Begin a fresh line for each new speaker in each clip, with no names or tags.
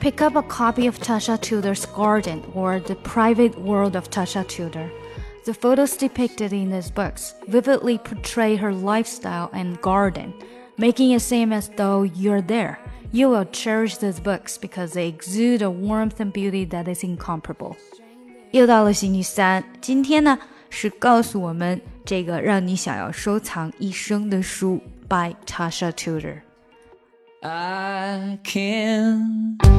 Pick up a copy of Tasha Tudor's Garden or The Private World of Tasha Tudor. The photos depicted in these books vividly portray her lifestyle and garden, making it seem as though you're there. You will cherish these books because they exude a warmth and beauty that is incomparable. 又到了星期三，今天呢是告诉我们这个让你想要收藏一生的书，by Tasha Tudor。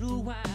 little while.